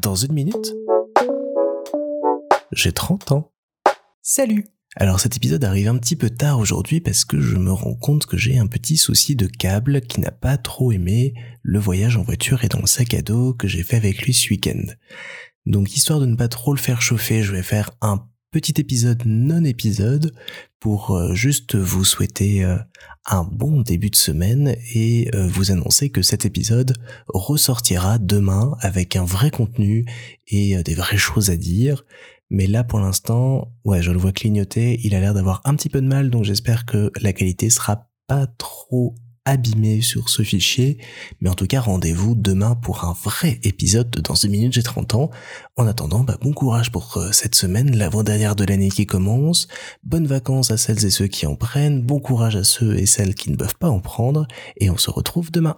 Dans une minute, j'ai 30 ans. Salut alors cet épisode arrive un petit peu tard aujourd'hui parce que je me rends compte que j'ai un petit souci de câble qui n'a pas trop aimé le voyage en voiture et dans le sac à dos que j'ai fait avec lui ce week-end. Donc histoire de ne pas trop le faire chauffer, je vais faire un petit épisode non épisode pour euh, juste vous souhaiter euh, un bon début de semaine et euh, vous annoncer que cet épisode ressortira demain avec un vrai contenu et des vraies choses à dire. Mais là, pour l'instant, ouais, je le vois clignoter. Il a l'air d'avoir un petit peu de mal, donc j'espère que la qualité sera pas trop abîmée sur ce fichier. Mais en tout cas, rendez-vous demain pour un vrai épisode de Dans une minute, j'ai 30 ans. En attendant, bah, bon courage pour euh, cette semaine, l'avant-dernière de l'année qui commence. Bonnes vacances à celles et ceux qui en prennent. Bon courage à ceux et celles qui ne peuvent pas en prendre. Et on se retrouve demain.